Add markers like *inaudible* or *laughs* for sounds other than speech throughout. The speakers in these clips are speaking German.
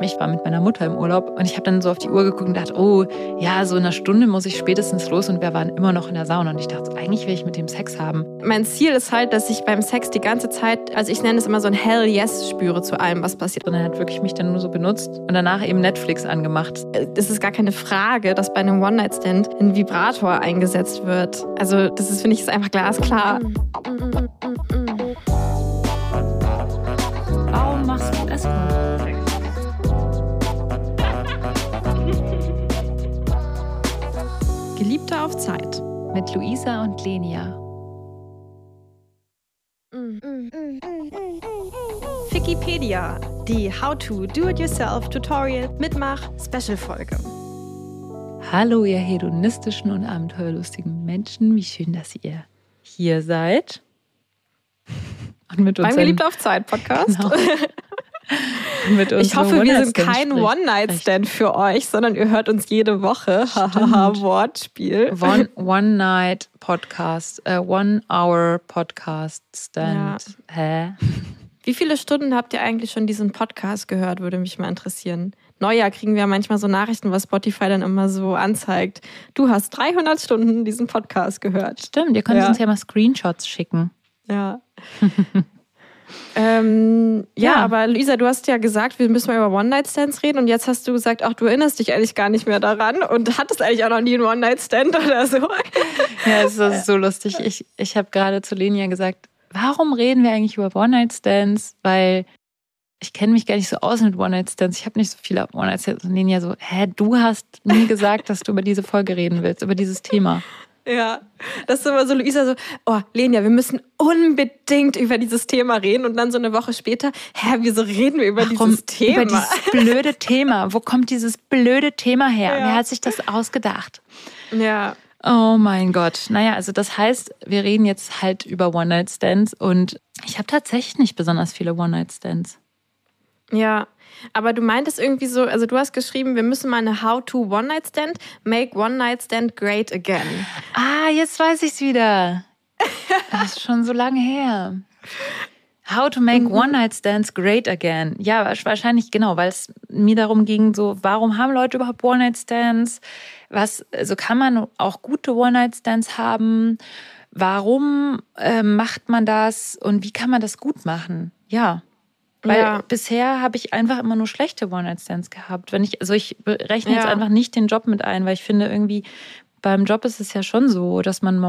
Ich war mit meiner Mutter im Urlaub und ich habe dann so auf die Uhr geguckt und dachte, oh, ja, so in einer Stunde muss ich spätestens los und wir waren immer noch in der Sauna. Und ich dachte, eigentlich will ich mit dem Sex haben. Mein Ziel ist halt, dass ich beim Sex die ganze Zeit, also ich nenne es immer so ein Hell Yes spüre zu allem, was passiert. Und er hat wirklich mich dann nur so benutzt und danach eben Netflix angemacht. Es ist gar keine Frage, dass bei einem One-Night-Stand ein Vibrator eingesetzt wird. Also das ist, finde ich, ist einfach glasklar. Mm, mm, mm, Geliebte auf Zeit. Mit Luisa und Lenia. Wikipedia, die How to Do-It-Yourself Tutorial Mitmach Special Folge. Hallo, ihr hedonistischen und abenteuerlustigen Menschen. Wie schön, dass ihr hier seid. Und mit uns Beim Geliebt auf Zeit Podcast. Genau. *laughs* *laughs* ich hoffe, wir sind kein One-Night-Stand für euch, sondern ihr hört uns jede Woche. *laughs* Hahaha, Wortspiel. *laughs* One-Night-Podcast, uh, One-Hour-Podcast-Stand. Ja. Hä? Wie viele Stunden habt ihr eigentlich schon diesen Podcast gehört, würde mich mal interessieren. Neujahr kriegen wir manchmal so Nachrichten, was Spotify dann immer so anzeigt. Du hast 300 Stunden diesen Podcast gehört. Stimmt, ihr könnt ja. uns ja mal Screenshots schicken. Ja. Ähm, ja, ja, aber Lisa, du hast ja gesagt, wir müssen mal über One-Night-Stands reden und jetzt hast du gesagt, ach, du erinnerst dich eigentlich gar nicht mehr daran und hattest eigentlich auch noch nie einen One-Night-Stand oder so. Ja, das ist so lustig. Ich, ich habe gerade zu Lenia gesagt, warum reden wir eigentlich über One-Night-Stands? Weil ich kenne mich gar nicht so aus mit One-Night-Stands. Ich habe nicht so viele One-Night-Stands. Und Lenia so, hä, du hast nie gesagt, dass du über diese Folge reden willst, über dieses Thema. Ja, das ist immer so, Luisa so, oh, Lenia, wir müssen unbedingt über dieses Thema reden. Und dann so eine Woche später, hä, wieso reden wir über Warum? dieses Thema? Über dieses blöde Thema. Wo kommt dieses blöde Thema her? Ja. Wer hat sich das ausgedacht? Ja. Oh mein Gott. Naja, also das heißt, wir reden jetzt halt über One-Night-Stands und ich habe tatsächlich nicht besonders viele One-Night-Stands. Ja, aber du meintest irgendwie so, also du hast geschrieben, wir müssen mal eine How-to One-Night-Stand, make One-Night-Stand great again. Ah, jetzt weiß ich's wieder. Das ist schon so lange her. How to make mhm. One-Night-Stands great again. Ja, wahrscheinlich genau, weil es mir darum ging, so, warum haben Leute überhaupt One-Night-Stands? Was, also kann man auch gute One-Night-Stands haben? Warum äh, macht man das und wie kann man das gut machen? Ja. Weil ja. bisher habe ich einfach immer nur schlechte One-Night-Stands gehabt. Wenn ich, also ich rechne ja. jetzt einfach nicht den Job mit ein, weil ich finde irgendwie, beim Job ist es ja schon so, dass man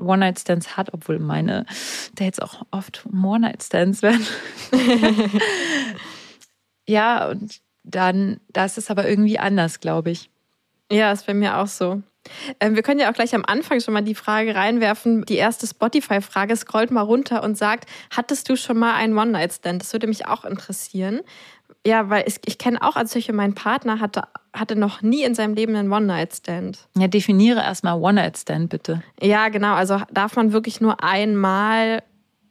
One-Night-Stands hat, obwohl meine Dates auch oft One-Night-Stands werden. *laughs* ja, und dann, da ist es aber irgendwie anders, glaube ich. Ja, ist bei mir auch so. Ähm, wir können ja auch gleich am Anfang schon mal die Frage reinwerfen. Die erste Spotify-Frage scrollt mal runter und sagt, hattest du schon mal einen One-Night-Stand? Das würde mich auch interessieren. Ja, weil ich, ich kenne auch als solche, mein Partner hatte, hatte noch nie in seinem Leben einen One-Night-Stand. Ja, definiere erstmal One-Night-Stand bitte. Ja, genau. Also darf man wirklich nur einmal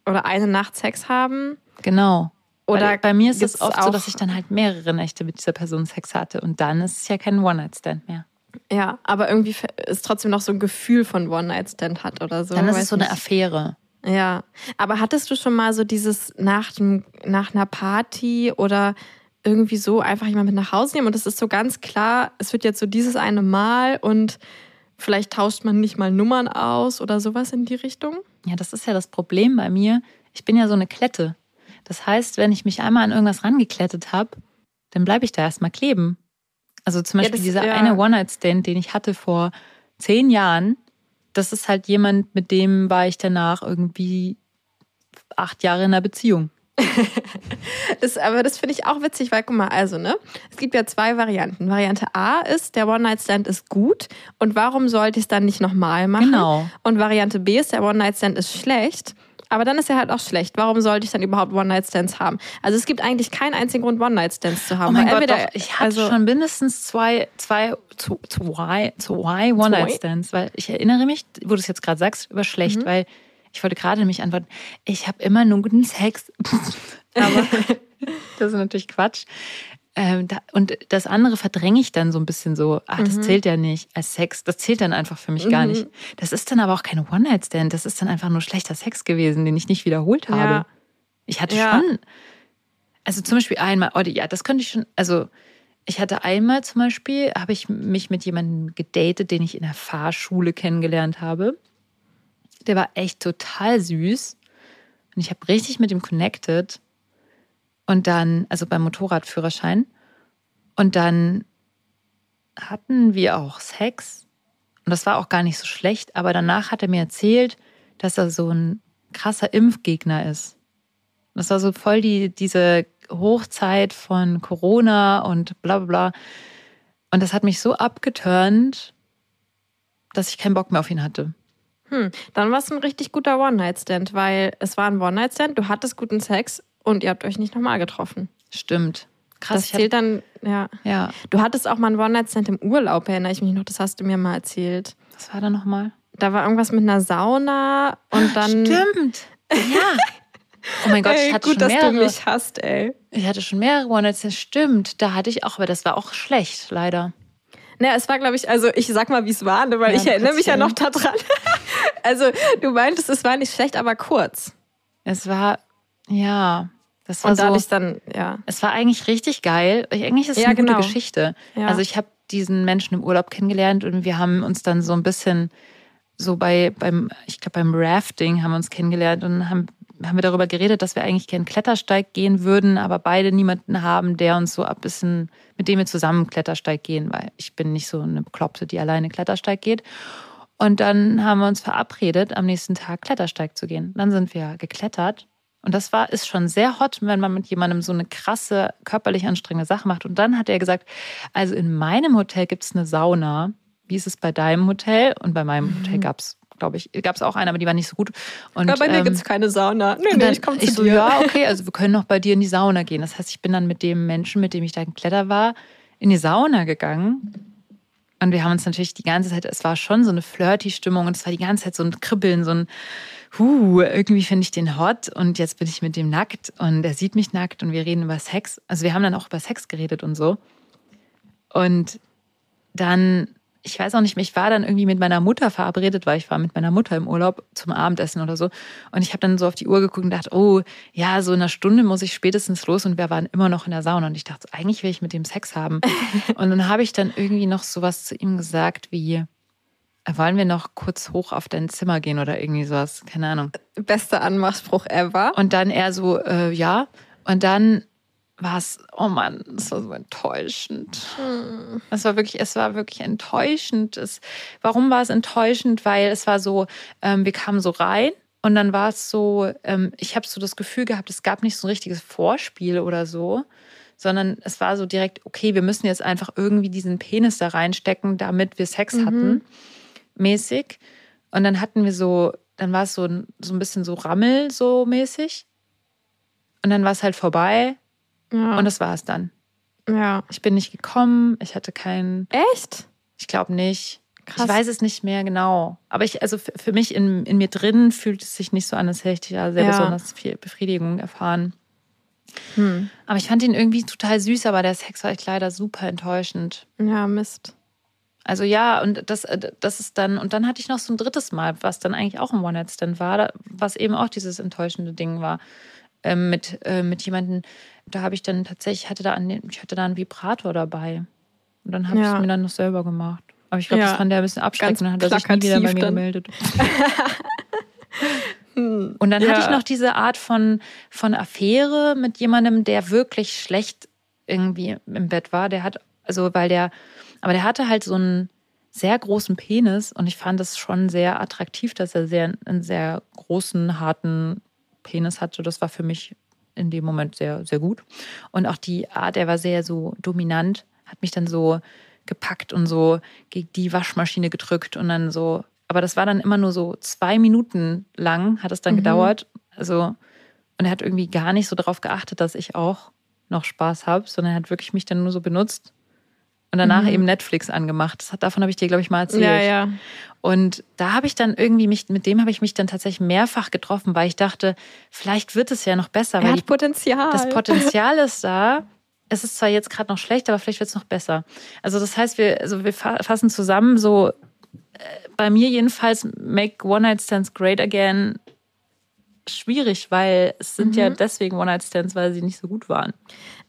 oder eine Nacht Sex haben? Genau. Oder Weil bei mir ist es oft so, dass ich dann halt mehrere Nächte mit dieser Person Sex hatte und dann ist es ja kein One-Night-Stand mehr. Ja, aber irgendwie ist trotzdem noch so ein Gefühl von One-Night-Stand hat oder so. Dann ist es so eine Affäre. Ja, aber hattest du schon mal so dieses nach, dem, nach einer Party oder irgendwie so einfach jemand mit nach Hause nehmen und es ist so ganz klar, es wird jetzt so dieses eine Mal und vielleicht tauscht man nicht mal Nummern aus oder sowas in die Richtung? Ja, das ist ja das Problem bei mir. Ich bin ja so eine Klette. Das heißt, wenn ich mich einmal an irgendwas rangeklettet habe, dann bleibe ich da erstmal kleben. Also zum Beispiel ja, das, dieser ja. eine One-Night-Stand, den ich hatte vor zehn Jahren, das ist halt jemand, mit dem war ich danach irgendwie acht Jahre in einer Beziehung. *laughs* das, aber das finde ich auch witzig, weil guck mal, also, ne? Es gibt ja zwei Varianten. Variante A ist, der One-Night-Stand ist gut und warum sollte ich es dann nicht nochmal machen? Genau. Und Variante B ist, der One-Night-Stand ist schlecht aber dann ist er halt auch schlecht. Warum sollte ich dann überhaupt One-Night-Stands haben? Also es gibt eigentlich keinen einzigen Grund, One-Night-Stands zu haben. Oh mein Gott, doch, ich hatte also, schon mindestens zwei, zwei, zwei, zwei One-Night-Stands, weil ich erinnere mich, wo du es jetzt gerade sagst, über schlecht, mhm. weil ich wollte gerade nämlich antworten, ich habe immer nur guten Sex. *laughs* aber *laughs* das ist natürlich Quatsch. Ähm, da, und das andere verdränge ich dann so ein bisschen so, ach, das mhm. zählt ja nicht als Sex. Das zählt dann einfach für mich mhm. gar nicht. Das ist dann aber auch keine One-Night-Stand. Das ist dann einfach nur schlechter Sex gewesen, den ich nicht wiederholt habe. Ja. Ich hatte ja. schon. Also zum Beispiel einmal, oh, ja, das könnte ich schon, also ich hatte einmal zum Beispiel, habe ich mich mit jemandem gedatet, den ich in der Fahrschule kennengelernt habe. Der war echt total süß. Und ich habe richtig mit ihm connected. Und dann, also beim Motorradführerschein. Und dann hatten wir auch Sex. Und das war auch gar nicht so schlecht. Aber danach hat er mir erzählt, dass er so ein krasser Impfgegner ist. Das war so voll die, diese Hochzeit von Corona und bla bla bla. Und das hat mich so abgeturnt, dass ich keinen Bock mehr auf ihn hatte. Hm, dann war es ein richtig guter One-Night-Stand, weil es war ein One-Night-Stand, du hattest guten Sex und ihr habt euch nicht nochmal getroffen. Stimmt. Krass. Das zählt dann, ja. ja. Du hattest auch mal ein One-Night-Stand im Urlaub, erinnere ich mich noch, das hast du mir mal erzählt. Was war da nochmal? Da war irgendwas mit einer Sauna und dann. Stimmt. Ja. Oh mein Gott, ey, ich hatte gut, schon mehrere. dass du mich hast, ey. Ich hatte schon mehrere One-Night-Stands. Stimmt, da hatte ich auch, aber das war auch schlecht, leider. Naja, es war, glaube ich, also ich sag mal, wie es war, ne, weil ja, ich erinnere mich ja noch daran. *laughs* also du meintest, es war nicht schlecht, aber kurz. Es war, ja, das war Und so. ich dann, ja. Es war eigentlich richtig geil. Eigentlich ist es Ja, eine genau. gute Geschichte. Ja. Also ich habe diesen Menschen im Urlaub kennengelernt und wir haben uns dann so ein bisschen so bei beim ich glaube beim Rafting haben wir uns kennengelernt und haben haben wir darüber geredet, dass wir eigentlich gerne Klettersteig gehen würden, aber beide niemanden haben, der uns so ein bisschen mit dem wir zusammen Klettersteig gehen, weil ich bin nicht so eine Bekloppte, die alleine Klettersteig geht. Und dann haben wir uns verabredet, am nächsten Tag Klettersteig zu gehen. Dann sind wir geklettert und das war, ist schon sehr hot, wenn man mit jemandem so eine krasse, körperlich anstrengende Sache macht. Und dann hat er gesagt, also in meinem Hotel gibt es eine Sauna. Wie ist es bei deinem Hotel? Und bei meinem Hotel gab es, glaube ich, gab es auch eine, aber die war nicht so gut. Und, Ja, bei mir ähm, gibt es keine Sauna. Nee, nee, ich komme zu ich so, dir. ja, okay, also wir können noch bei dir in die Sauna gehen. Das heißt, ich bin dann mit dem Menschen, mit dem ich da geklettert war, in die Sauna gegangen. Und wir haben uns natürlich die ganze Zeit, es war schon so eine flirty Stimmung und es war die ganze Zeit so ein Kribbeln, so ein, huh, irgendwie finde ich den hot und jetzt bin ich mit dem nackt und er sieht mich nackt und wir reden über Sex. Also wir haben dann auch über Sex geredet und so. Und dann, ich weiß auch nicht mehr, ich war dann irgendwie mit meiner Mutter verabredet, weil ich war mit meiner Mutter im Urlaub zum Abendessen oder so. Und ich habe dann so auf die Uhr geguckt und dachte, oh, ja, so in einer Stunde muss ich spätestens los und wir waren immer noch in der Sauna. Und ich dachte, eigentlich will ich mit dem Sex haben. *laughs* und dann habe ich dann irgendwie noch sowas zu ihm gesagt wie, "Äh, wollen wir noch kurz hoch auf dein Zimmer gehen oder irgendwie sowas, keine Ahnung. Bester Anmachspruch ever. Und dann er so, äh, ja. Und dann war es, oh Mann, es war so enttäuschend. Es war wirklich, es war wirklich enttäuschend. Es, warum war es enttäuschend? Weil es war so, ähm, wir kamen so rein und dann war es so, ähm, ich habe so das Gefühl gehabt, es gab nicht so ein richtiges Vorspiel oder so, sondern es war so direkt, okay, wir müssen jetzt einfach irgendwie diesen Penis da reinstecken, damit wir Sex hatten, mäßig. Und dann hatten wir so, dann war es so, ein- so ein bisschen so Rammel so mäßig. Und dann war es halt vorbei Ja. und das war es dann. ja. Ich bin nicht gekommen, ich hatte keinen, Echt? ich glaube nicht. Krass. Ich weiß es nicht mehr genau. Aber ich, also für, für mich in, in mir drin fühlt es sich nicht so an, als hätte ich da sehr Ja. besonders viel Befriedigung erfahren. Hm. Aber ich fand ihn irgendwie total süß, aber der Sex war echt leider super enttäuschend. Ja, Mist. Also ja, und das, äh, das ist dann, und dann hatte ich noch so ein drittes Mal, was dann eigentlich auch ein One-Night-Stand war, was eben auch dieses enttäuschende Ding war. Ähm, mit, äh, mit jemandem, da habe ich dann tatsächlich, hatte da an ich hatte da einen Vibrator dabei. Und dann habe ich Ja. es mir dann noch selber gemacht. Aber ich glaube, Ja. das fand der ein bisschen abschreckend und dann hat er sich nie wieder bei mir dann. gemeldet. *laughs* Hm. Und dann Ja. hatte ich noch diese Art von, von Affäre mit jemandem, der wirklich schlecht irgendwie im Bett war. Der hat, also weil der, aber der hatte halt so einen sehr großen Penis und ich fand es schon sehr attraktiv, dass er sehr, einen sehr großen, harten Penis hatte. Das war für mich in dem Moment sehr, sehr gut. Und auch die Art, er war sehr so dominant, hat mich dann so gepackt und so gegen die Waschmaschine gedrückt und dann so. Aber das war dann immer nur so zwei Minuten lang, hat es dann Mhm. gedauert. Also, und er hat irgendwie gar nicht so darauf geachtet, dass ich auch noch Spaß habe, sondern er hat wirklich mich dann nur so benutzt und danach Mhm. eben Netflix angemacht. Das hat, davon habe ich dir, glaube ich, mal erzählt. Ja, ja. Und da habe ich dann irgendwie mich, mit dem habe ich mich dann tatsächlich mehrfach getroffen, weil ich dachte, vielleicht wird es ja noch besser, Er weil hat Potenzial. das Potenzial ist da. Es ist zwar jetzt gerade noch schlecht, aber vielleicht wird es noch besser. Also das heißt, wir, also wir fa- fassen zusammen so, äh, bei mir jedenfalls, make One Night Stands great again schwierig, weil es sind mhm. ja deswegen One-Night-Stands, weil sie nicht so gut waren.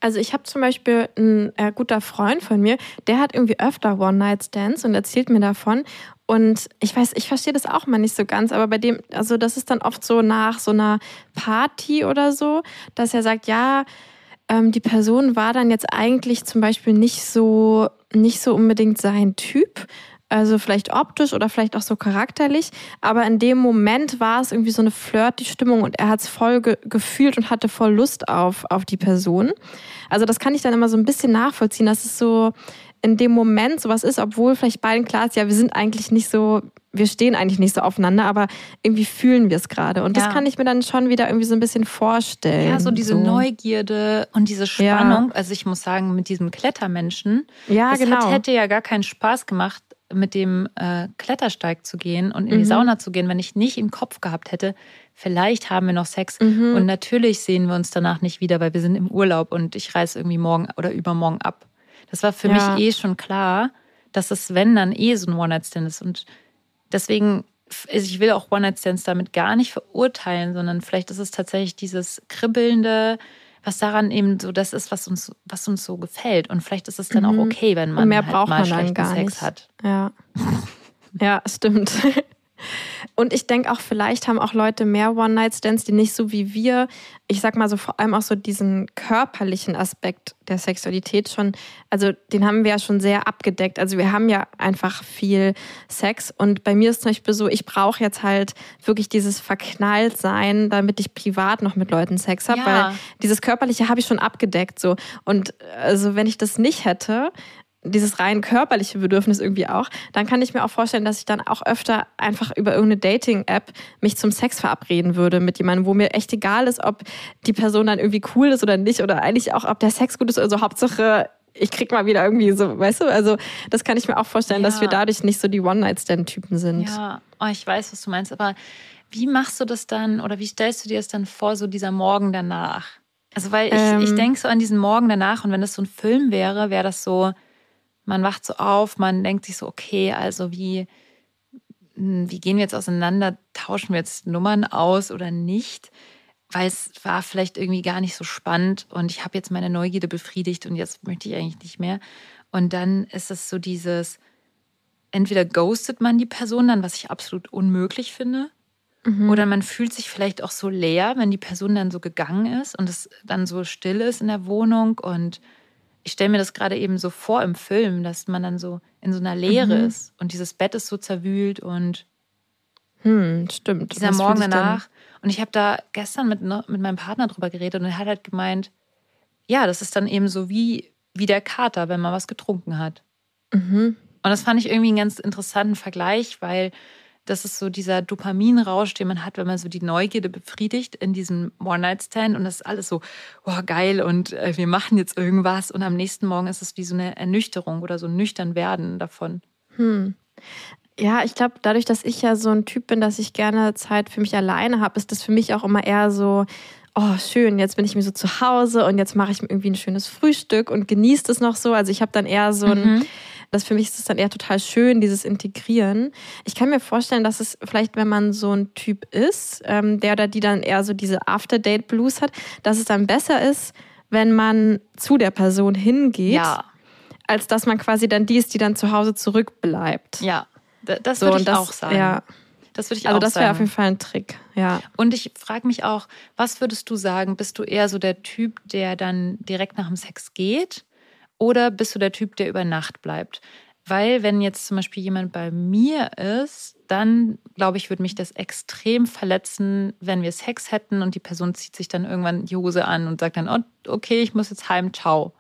Also ich habe zum Beispiel ein äh, guter Freund von mir, der hat irgendwie öfter One-Night-Stands und erzählt mir davon. Und ich weiß, ich verstehe das auch mal nicht so ganz, aber bei dem, also das ist dann oft so nach so einer Party oder so, dass er sagt, ja, ähm, die Person war dann jetzt eigentlich zum Beispiel nicht so, nicht so unbedingt sein Typ. Also vielleicht optisch oder vielleicht auch so charakterlich. Aber in dem Moment war es irgendwie so eine flirty Stimmung und er hat es voll ge gefühlt und hatte voll Lust auf, auf die Person. Also das kann ich dann immer so ein bisschen nachvollziehen, dass es so in dem Moment sowas ist, obwohl vielleicht beiden klar ist, ja, wir sind eigentlich nicht so, wir stehen eigentlich nicht so aufeinander, aber irgendwie fühlen wir es gerade. Und ja. das kann ich mir dann schon wieder irgendwie so ein bisschen vorstellen. Ja, so diese so. Neugierde und diese Spannung. Ja. Also ich muss sagen, mit diesem Klettermenschen, ja, das genau. hat, hätte ja gar keinen Spaß gemacht, mit dem äh, Klettersteig zu gehen und in mhm. die Sauna zu gehen, wenn ich nicht im Kopf gehabt hätte, vielleicht haben wir noch Sex. Mhm. Und natürlich sehen wir uns danach nicht wieder, weil wir sind im Urlaub und ich reise irgendwie morgen oder übermorgen ab. Das war für ja. mich eh schon klar, dass es, wenn, dann eh so ein One-Night-Stand ist. Und deswegen, also ich will auch One-Night-Stands damit gar nicht verurteilen, sondern vielleicht ist es tatsächlich dieses kribbelnde, was daran eben so das ist, was uns, was uns so gefällt. Und vielleicht ist es dann mhm. auch okay, wenn man mehr halt braucht mal man dann gar Sex nicht. hat. Ja. *laughs* ja, stimmt. Und ich denke auch, vielleicht haben auch Leute mehr One-Night-Stands, die nicht so wie wir, ich sag mal so vor allem auch so diesen körperlichen Aspekt der Sexualität schon, also den haben wir ja schon sehr abgedeckt. Also wir haben ja einfach viel Sex und bei mir ist zum Beispiel so, ich brauche jetzt halt wirklich dieses Verknalltsein, damit ich privat noch mit Leuten Sex habe, ja. weil dieses körperliche habe ich schon abgedeckt so. Und also wenn ich das nicht hätte, dieses rein körperliche Bedürfnis irgendwie auch, dann kann ich mir auch vorstellen, dass ich dann auch öfter einfach über irgendeine Dating-App mich zum Sex verabreden würde mit jemandem, wo mir echt egal ist, ob die Person dann irgendwie cool ist oder nicht oder eigentlich auch, ob der Sex gut ist. Also Hauptsache, ich krieg mal wieder irgendwie so, weißt du, also das kann ich mir auch vorstellen, ja. dass wir dadurch nicht so die One-Night-Stand-Typen sind. Ja, oh, ich weiß, was du meinst, aber wie machst du das dann oder wie stellst du dir das dann vor, so dieser Morgen danach? Also, weil ich, ähm, ich denke so an diesen Morgen danach und wenn das so ein Film wäre, wäre das so, man wacht so auf, man denkt sich so, okay, also wie, hm, wie gehen wir jetzt auseinander? Tauschen wir jetzt Nummern aus oder nicht? Weil es war vielleicht irgendwie gar nicht so spannend und ich habe jetzt meine Neugierde befriedigt und jetzt möchte ich eigentlich nicht mehr. Und dann ist es so dieses, entweder ghostet man die Person dann, was ich absolut unmöglich finde, mhm. oder man fühlt sich vielleicht auch so leer, wenn die Person dann so gegangen ist und es dann so still ist in der Wohnung und ich stelle mir das gerade eben so vor im Film, dass man dann so in so einer Leere mhm. ist und dieses Bett ist so zerwühlt und hm, stimmt. Dieser Morgen danach. Und ich habe da gestern mit, ne, mit meinem Partner drüber geredet und er hat halt gemeint, ja, das ist dann eben so wie, wie der Kater, wenn man was getrunken hat. Mhm. Und das fand ich irgendwie einen ganz interessanten Vergleich, weil das ist so dieser Dopaminrausch, den man hat, wenn man so die Neugierde befriedigt in diesem One-Night-Stand und das ist alles so, oh geil und äh, wir machen jetzt irgendwas und am nächsten Morgen ist es wie so eine Ernüchterung oder so ein nüchtern werden davon. Hm. Ja, ich glaube, dadurch, dass ich ja so ein Typ bin, dass ich gerne Zeit für mich alleine habe, ist das für mich auch immer eher so, oh schön, jetzt bin ich mir so zu Hause und jetzt mache ich mir irgendwie ein schönes Frühstück und genieße es noch so. Also ich habe dann eher so ein, mhm. Das für mich ist es dann eher total schön, dieses Integrieren. Ich kann mir vorstellen, dass es vielleicht, wenn man so ein Typ ist, ähm, der oder die dann eher so diese After-Date-Blues hat, dass es dann besser ist, wenn man zu der Person hingeht. Ja. Als dass man quasi dann die ist, die dann zu Hause zurückbleibt. Ja, das so, würde ich das, auch sagen. Ja. Das würde ich also auch sagen. Also das wäre auf jeden Fall ein Trick, ja. Und ich frage mich auch, was würdest du sagen? Bist du eher so der Typ, der dann direkt nach dem Sex geht? Oder bist du der Typ, der über Nacht bleibt? Weil wenn jetzt zum Beispiel jemand bei mir ist, dann glaube ich, würde mich das extrem verletzen, wenn wir Sex hätten und die Person zieht sich dann irgendwann die Hose an und sagt dann, oh, okay, ich muss jetzt heim, ciao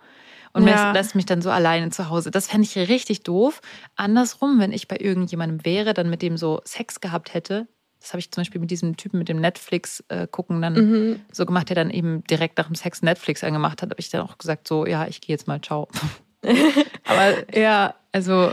und ja. lässt mich dann so alleine zu Hause. Das fände ich richtig doof. Andersrum, wenn ich bei irgendjemandem wäre, dann mit dem so Sex gehabt hätte, das habe ich zum Beispiel mit diesem Typen mit dem Netflix äh, gucken dann mhm. so gemacht, der dann eben direkt nach dem Sex Netflix angemacht hat, habe ich dann auch gesagt, so, ja, ich gehe jetzt mal, ciao. *laughs* Aber ja, also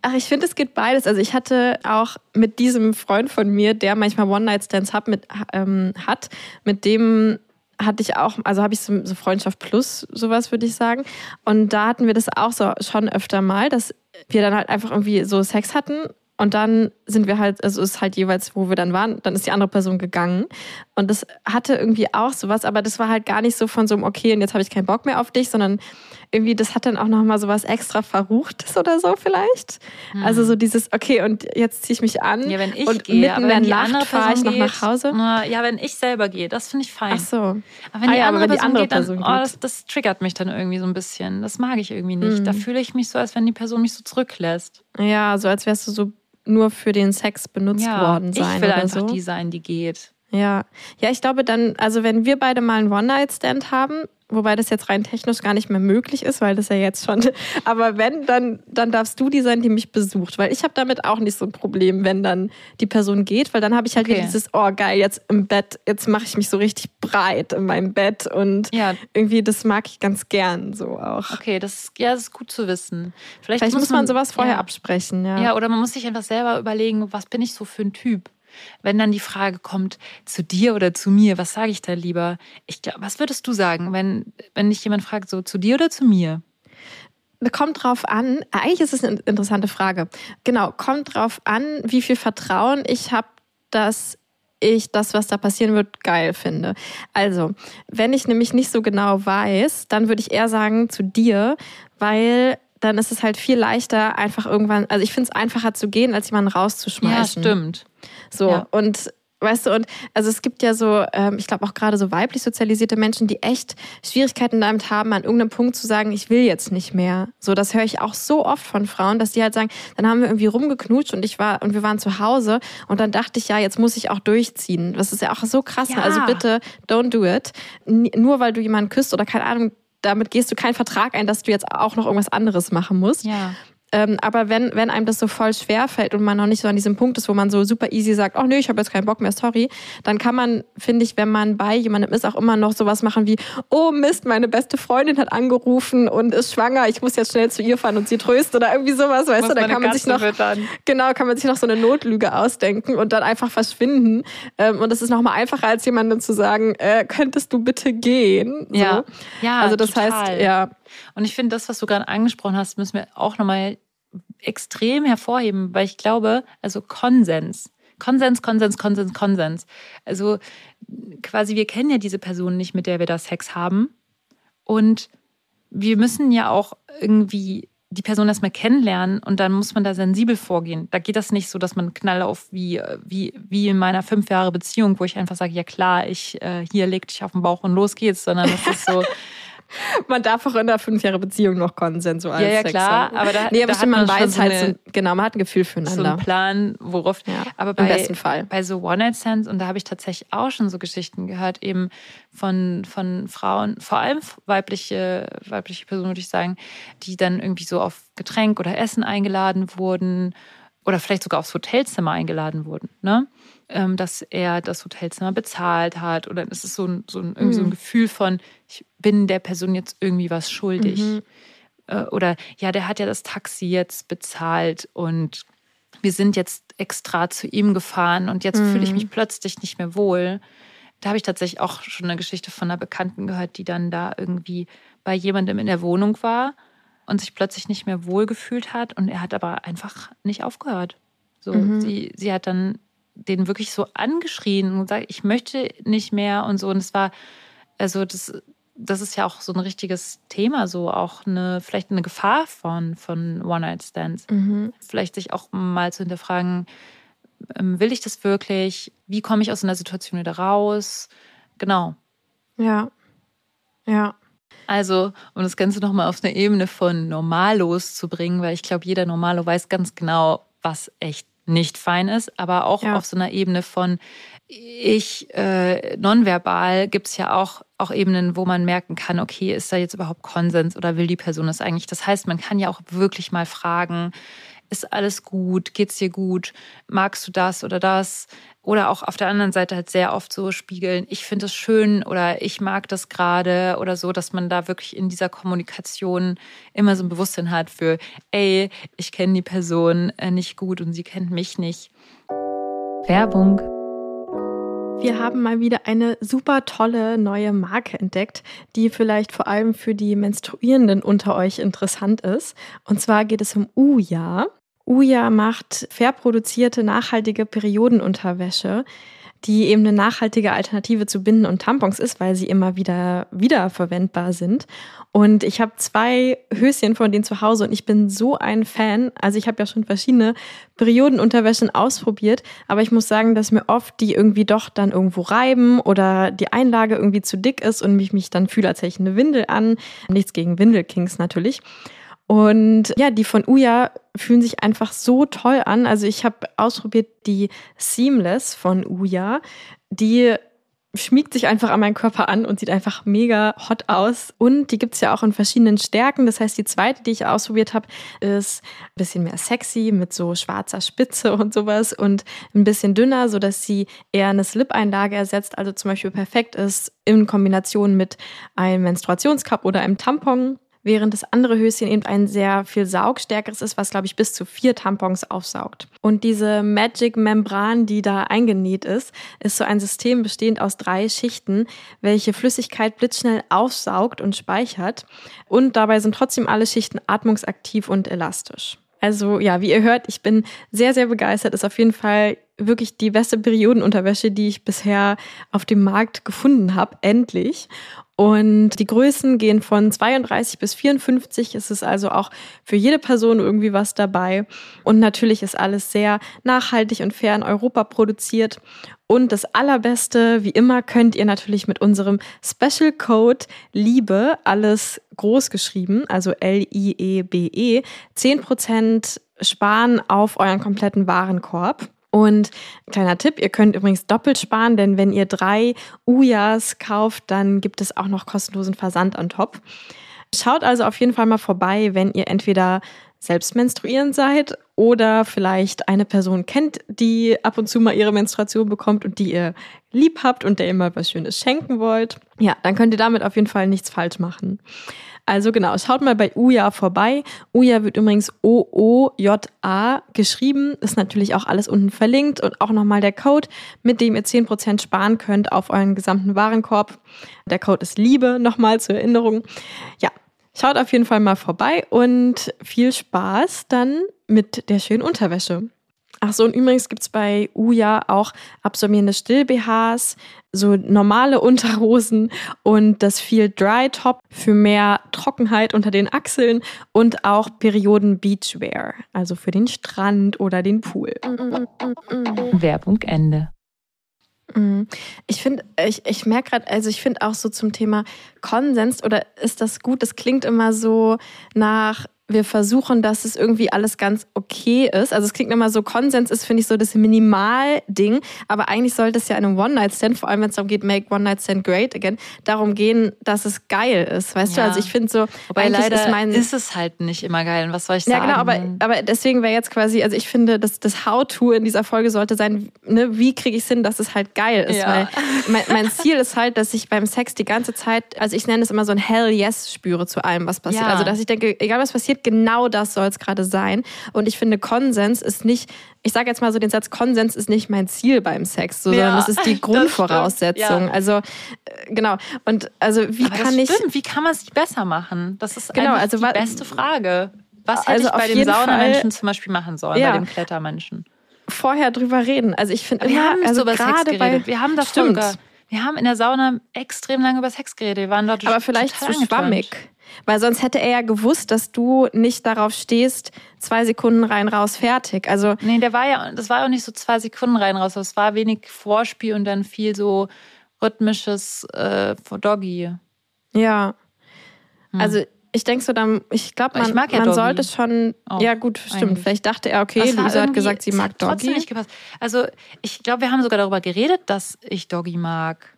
Ach, ich finde, es geht beides. Also ich hatte auch mit diesem Freund von mir, der manchmal One-Night-Stands hat, mit, ähm, hat, mit dem hatte ich auch, also habe ich so, so, Freundschaft plus sowas, würde ich sagen. Und da hatten wir das auch so schon öfter mal, dass wir dann halt einfach irgendwie so Sex hatten und dann sind wir halt, also ist halt jeweils, wo wir dann waren, dann ist die andere Person gegangen. Und das hatte irgendwie auch sowas, aber das war halt gar nicht so von so einem, okay, und jetzt habe ich keinen Bock mehr auf dich, sondern irgendwie, das hat dann auch nochmal so was extra Verruchtes oder so vielleicht. Hm. Also so dieses, okay, und jetzt ziehe ich mich an. Ja, wenn ich und gehe, mitten in der Nacht fahre ich noch geht, nach Hause. Na, ja, wenn ich selber gehe, das finde ich fein. Ach so. Aber wenn, ah, die, ja, andere aber wenn die andere Person, geht, dann, geht. Oh, das, das, triggert mich dann irgendwie so ein bisschen. Das mag ich irgendwie nicht. Hm. Da fühle ich mich so, als wenn die Person mich so zurücklässt. Ja, so als wärst du so nur für den Sex benutzt ja, worden sein. Ich will oder einfach so. die sein, die geht. Ja. Ja, ich glaube dann, also wenn wir beide mal einen One-Night-Stand haben, wobei das jetzt rein technisch gar nicht mehr möglich ist, weil das ja jetzt schon, *laughs* aber wenn, dann, dann darfst du die sein, die mich besucht, weil ich habe damit auch nicht so ein Problem, wenn dann die Person geht, weil dann habe ich halt okay. wieder dieses, oh geil, jetzt im Bett, jetzt mache ich mich so richtig breit in meinem Bett und ja. irgendwie, das mag ich ganz gern so auch. Okay, das, ja, das ist gut zu wissen. Vielleicht, Vielleicht muss, muss man, man, sowas vorher ja. absprechen, ja. Ja, oder man muss sich einfach selber überlegen, was bin ich so für ein Typ? Wenn dann die Frage kommt, zu dir oder zu mir, was sage ich da lieber? Ich glaub, was würdest du sagen, wenn, wenn dich jemand fragt, so zu dir oder zu mir? Kommt drauf an, eigentlich ist es eine interessante Frage. Genau, kommt drauf an, wie viel Vertrauen ich habe, dass ich das, was da passieren wird, geil finde. Also, wenn ich nämlich nicht so genau weiß, dann würde ich eher sagen zu dir, weil dann ist es halt viel leichter, einfach irgendwann, also ich finde es einfacher zu gehen, als jemanden rauszuschmeißen. Ja, stimmt. So, ja. und weißt du, und also es gibt ja so, ähm, ich glaube auch gerade so weiblich sozialisierte Menschen, die echt Schwierigkeiten damit haben, an irgendeinem Punkt zu sagen, ich will jetzt nicht mehr. So, das höre ich auch so oft von Frauen, dass die halt sagen, dann haben wir irgendwie rumgeknutscht und ich war und wir waren zu Hause und dann dachte ich, ja, jetzt muss ich auch durchziehen. Das ist ja auch so krass. Ja. Also bitte, don't do it. Nur weil du jemanden küsst oder keine Ahnung, damit gehst du keinen Vertrag ein, dass du jetzt auch noch irgendwas anderes machen musst. Ja. Ähm, aber wenn, wenn einem das so voll schwer fällt und man noch nicht so an diesem Punkt ist, wo man so super easy sagt, oh nee, ich habe jetzt keinen Bock mehr, sorry, dann kann man, finde ich, wenn man bei jemandem ist, auch immer noch sowas machen wie, oh Mist, meine beste Freundin hat angerufen und ist schwanger, ich muss jetzt schnell zu ihr fahren und sie trösten oder irgendwie sowas, weißt muss du, da kann man sich noch, genau, kann man sich noch so eine Notlüge ausdenken und dann einfach verschwinden. Ähm, und das ist nochmal einfacher, als jemandem zu sagen, äh, könntest du bitte gehen? So. Ja. ja, also das total. heißt, ja, und ich finde, das, was du gerade angesprochen hast, müssen wir auch nochmal extrem hervorheben, weil ich glaube, also Konsens. Konsens, Konsens, Konsens, Konsens. Also quasi, wir kennen ja diese Person nicht, mit der wir da Sex haben. Und wir müssen ja auch irgendwie die Person erstmal kennenlernen und dann muss man da sensibel vorgehen. Da geht das nicht so, dass man knall auf wie, wie, wie in meiner fünf Jahre Beziehung, wo ich einfach sage, ja klar, ich äh, hier leg dich auf den Bauch und los geht's, sondern es ist so, *laughs* man darf auch in einer fünf Jahre Beziehung noch konsensual ja, ja, Sex klar, haben. aber da, nee, aber da man, man weiß halt, so, genau, man hat ein Gefühl füreinander. So ein Plan, worauf. Ja, aber bei, Im besten Fall. Bei so One-Night-Stands, und da habe ich tatsächlich auch schon so Geschichten gehört, eben von, von Frauen, vor allem weibliche, weibliche Personen, würde ich sagen, die dann irgendwie so auf Getränk oder Essen eingeladen wurden oder vielleicht sogar aufs Hotelzimmer eingeladen wurden, ne? Ähm, dass er das Hotelzimmer bezahlt hat. Oder es ist so ein, so ein, irgendwie so ein mhm. Gefühl von, ich bin der Person jetzt irgendwie was schuldig. Mhm. Äh, oder ja, der hat ja das Taxi jetzt bezahlt und wir sind jetzt extra zu ihm gefahren und jetzt mhm. fühle ich mich plötzlich nicht mehr wohl. Da habe ich tatsächlich auch schon eine Geschichte von einer Bekannten gehört, die dann da irgendwie bei jemandem in der Wohnung war und sich plötzlich nicht mehr wohl gefühlt hat und er hat aber einfach nicht aufgehört. So, mhm. sie, sie hat dann den wirklich so angeschrien und gesagt, ich möchte nicht mehr und so. Und es war, also das, das ist ja auch so ein richtiges Thema, so auch eine, vielleicht eine Gefahr von, von One-Night-Stands. Mhm. Vielleicht sich auch mal zu hinterfragen, ähm, will ich das wirklich? Wie komme ich aus einer Situation wieder raus? Genau. Ja. Ja. Also, um das Ganze nochmal auf eine Ebene von Normalos zu bringen, weil ich glaube, jeder Normalo weiß ganz genau, was echt nicht fein ist, aber auch ja. auf so einer Ebene von ich äh, nonverbal gibt es ja auch, auch Ebenen, wo man merken kann, okay, ist da jetzt überhaupt Konsens oder will die Person das eigentlich? Das heißt, man kann ja auch wirklich mal fragen, ist alles gut, geht's dir gut, magst du das oder das? Oder auch auf der anderen Seite halt sehr oft so spiegeln, ich finde es schön oder ich mag das gerade oder so, dass man da wirklich in dieser Kommunikation immer so ein Bewusstsein hat für, ey, ich kenne die Person äh, nicht gut und sie kennt mich nicht. Werbung. Wir haben mal wieder eine super tolle neue Marke entdeckt, die vielleicht vor allem für die Menstruierenden unter euch interessant ist. Und zwar geht es um Uja. Uja macht fair produzierte, nachhaltige Periodenunterwäsche die eben eine nachhaltige Alternative zu Binden und Tampons ist, weil sie immer wieder wiederverwendbar sind. Und ich habe zwei Höschen von denen zu Hause und ich bin so ein Fan. Also ich habe ja schon verschiedene Periodenunterwäschen ausprobiert, aber ich muss sagen, dass mir oft die irgendwie doch dann irgendwo reiben oder die Einlage irgendwie zu dick ist und mich mich dann fühle, als hätte ich eine Windel an. Nichts gegen Windelkings natürlich. Und ja, die von Uja fühlen sich einfach so toll an. Also ich habe ausprobiert die Seamless von Uja. Die schmiegt sich einfach an meinen Körper an und sieht einfach mega hot aus. Und die gibt's ja auch in verschiedenen Stärken. Das heißt, die zweite, die ich ausprobiert habe, ist ein bisschen mehr sexy mit so schwarzer Spitze und sowas und ein bisschen dünner, sodass sie eher eine Slip-Einlage ersetzt. Also zum Beispiel perfekt ist in Kombination mit einem Menstruationscup oder einem Tampon während das andere Höschen eben ein sehr viel saugstärkeres ist, was, glaube ich, bis zu vier Tampons aufsaugt. Und diese Magic-Membran, die da eingenäht ist, ist so ein System bestehend aus drei Schichten, welche Flüssigkeit blitzschnell aufsaugt und speichert. Und dabei sind trotzdem alle Schichten atmungsaktiv und elastisch. Also ja, wie ihr hört, ich bin sehr, sehr begeistert. Ist auf jeden Fall wirklich die beste Periodenunterwäsche, die ich bisher auf dem Markt gefunden habe. Endlich. Und die Größen gehen von 32 bis 54. Es ist also auch für jede Person irgendwie was dabei. Und natürlich ist alles sehr nachhaltig und fair in Europa produziert. Und das Allerbeste, wie immer, könnt ihr natürlich mit unserem Special Code Liebe, alles groß geschrieben, also L-I-E-B-E, 10% sparen auf euren kompletten Warenkorb. Und kleiner Tipp, ihr könnt übrigens doppelt sparen, denn wenn ihr drei Ujas kauft, dann gibt es auch noch kostenlosen Versand on top. Schaut also auf jeden Fall mal vorbei, wenn ihr entweder selbst menstruierend seid oder vielleicht eine Person kennt, die ab und zu mal ihre Menstruation bekommt und die ihr lieb habt und der ihr mal was Schönes schenken wollt. Ja, dann könnt ihr damit auf jeden Fall nichts falsch machen. Also genau, schaut mal bei Uja vorbei. Uja wird übrigens O-O-J-A geschrieben. Ist natürlich auch alles unten verlinkt und auch nochmal der Code, mit dem ihr 10% sparen könnt auf euren gesamten Warenkorb. Der Code ist Liebe, nochmal zur Erinnerung. Ja, schaut auf jeden Fall mal vorbei und viel Spaß dann mit der schönen Unterwäsche. Ach so, und übrigens gibt es bei Uja auch absorbierende Still-BHs, so normale *laughs* Unterhosen und das viel Dry Top für mehr Trockenheit unter den Achseln und auch Perioden Beachwear, also für den Strand oder den Pool. Werbung Ende. Mhm. Ich finde, ich, ich merke gerade, also ich finde auch so zum Thema Konsens oder ist das gut? Das klingt immer so nach wir versuchen, dass es irgendwie alles ganz okay ist. Also es klingt immer so, Konsens ist, finde ich, so das Minimalding. Aber eigentlich sollte es ja in einem One-Night-Stand, vor allem wenn es darum geht, make One-Night-Stand great again, darum gehen, dass es geil ist. Weißt ja. du, also ich finde so, Wobei leider ist, mein, ist es halt nicht immer geil. Und was soll ich sagen? Ja, genau, aber, aber deswegen wäre jetzt quasi, also ich finde, dass das How-To in dieser Folge sollte sein, ne, wie kriege ich es hin, dass es halt geil ist. Ja. Weil mein, mein, Ziel ist halt, dass ich beim Sex die ganze Zeit, also ich nenne es immer so ein Hell Yes spüre zu allem, was passiert. Ja. Also dass ich denke, egal was passiert, genau das soll es gerade sein. Und ich finde, Konsens ist nicht, ich sage jetzt mal so den Satz, Konsens ist nicht mein Ziel beim Sex, so, sondern das ist die *laughs* Grundvoraussetzung. Ja. Also äh, genau. Und also wie Aber kann ich. Wie kann man es besser machen? Das ist genau, also, die beste Frage. Was hätte also ich bei dem Saunamenschen zum Beispiel machen sollen, ja. bei dem Klettermenschen? Vorher drüber reden. Also ich finde, wir haben also über Sex geredet. wir haben das stimmt. Wir haben in der Sauna extrem lange über Sex geredet. Wir waren dort Aber vielleicht zu schwammig. Weil sonst hätte er ja gewusst, dass du nicht darauf stehst, zwei Sekunden rein, raus, fertig. Also nee, der war ja, das war auch nicht so zwei Sekunden rein, raus. Es war wenig Vorspiel und dann viel so rhythmisches äh, Doggy. Ja. Hm. Also ich denke so, dann, ich glaube, man, ja man sollte schon. Auch ja, gut, stimmt. Eigentlich. Vielleicht dachte er, okay, Luisa hat gesagt, sie mag Doggy. Trotzdem nicht gepasst. Also, ich glaube, wir haben sogar darüber geredet, dass ich Doggy mag